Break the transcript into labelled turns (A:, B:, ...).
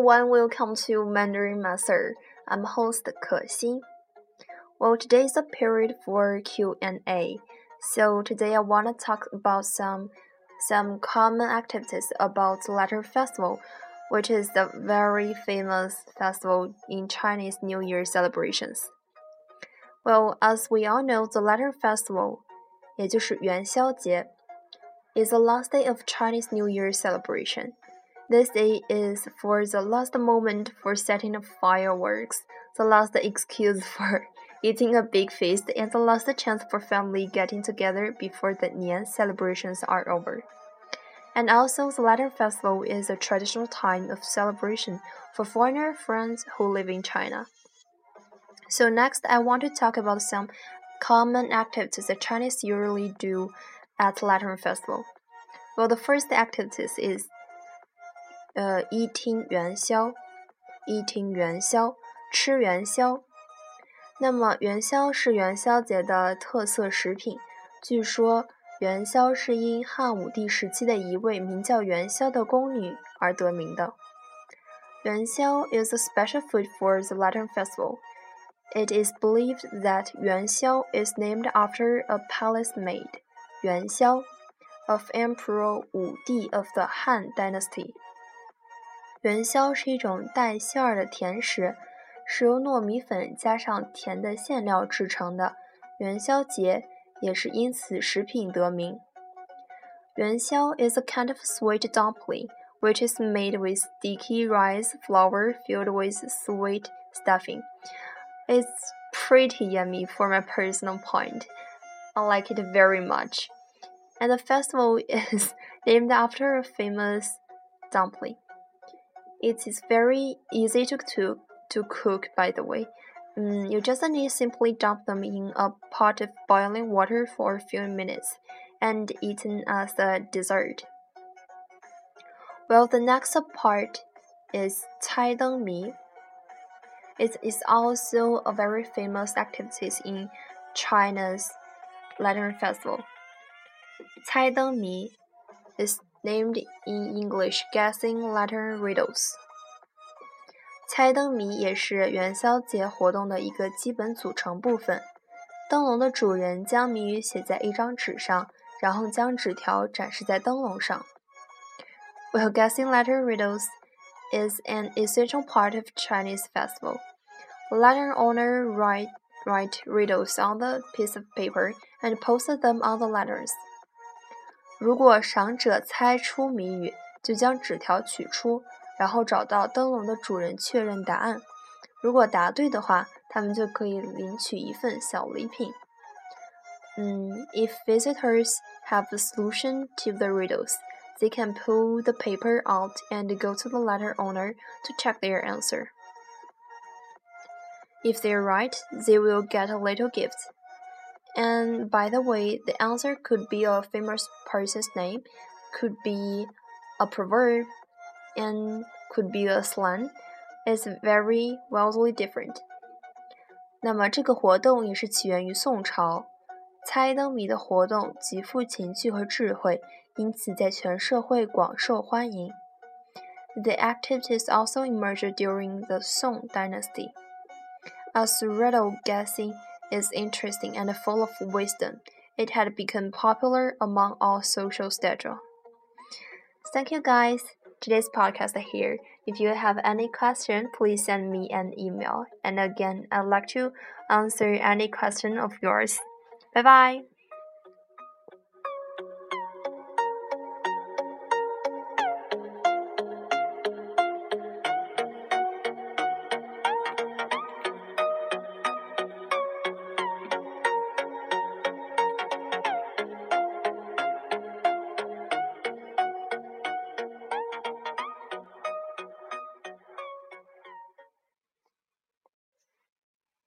A: everyone, welcome to Mandarin Master. I'm host Ke Xin. Well, today is a period for Q&A. So today I want to talk about some some common activities about Lantern Festival, which is the very famous festival in Chinese New Year celebrations. Well, as we all know, the Lantern Festival, 也就是元宵节, is the last day of Chinese New Year celebration. This day is for the last moment for setting up fireworks, the last excuse for eating a big feast, and the last chance for family getting together before the Nian celebrations are over. And also, the Lantern Festival is a traditional time of celebration for foreigner friends who live in China. So next, I want to talk about some common activities that Chinese usually do at Lantern Festival. Well, the first activities is 呃，一听元宵，一听元宵，吃元宵。那么元宵是元宵节的特色食品。据说元宵是因汉武帝时期的一位名叫元宵的宫女而得名的。元宵 is a special food for the Lantern Festival. It is believed that 元宵 is named after a palace maid, 元宵 of Emperor Wu Di of the Han Dynasty. 元宵是一种带馅儿的甜食，是由糯米粉加上甜的馅料制成的。元宵节也是因此食品得名。元宵 is a kind of sweet dumpling which is made with sticky rice flour filled with sweet stuffing. It's pretty yummy for my personal point. I like it very much. And the festival is named after a famous dumpling. It is very easy to, to, to cook, by the way. Mm, you just need to simply dump them in a pot of boiling water for a few minutes and eaten as a dessert. Well, the next part is Cai Deng Mi. It is also a very famous activity in China's Lantern Festival. Cai Deng Mi is named in English guessing lantern riddles。猜灯谜也是元宵节活动的一个基本组成部分。灯笼的主人将谜语写在一张纸上，然后将纸条展示在灯笼上。Well, guessing lantern riddles is an essential part of Chinese festival. Lantern owner write write riddles on the piece of paper and post them on the lanterns. 如果赏者猜出谜语，就将纸条取出，然后找到灯笼的主人确认答案。如果答对的话，他们就可以领取一份小礼品。嗯，If visitors have a solution to the riddles, they can pull the paper out and go to the letter owner to check their answer. If they're right, they will get a little gift. And by the way, the answer could be a famous person's name, could be a proverb, and could be a slang. It's very wildly different. 那么这个活动也是起源于宋朝，猜灯谜的活动极富情趣和智慧，因此在全社会广受欢迎。The activities also emerged during the Song Dynasty. As riddle guessing is interesting and full of wisdom. It had become popular among all social stature. Thank you guys. Today's podcast here. If you have any question, please send me an email. And again, I'd like to answer any question of yours. Bye bye.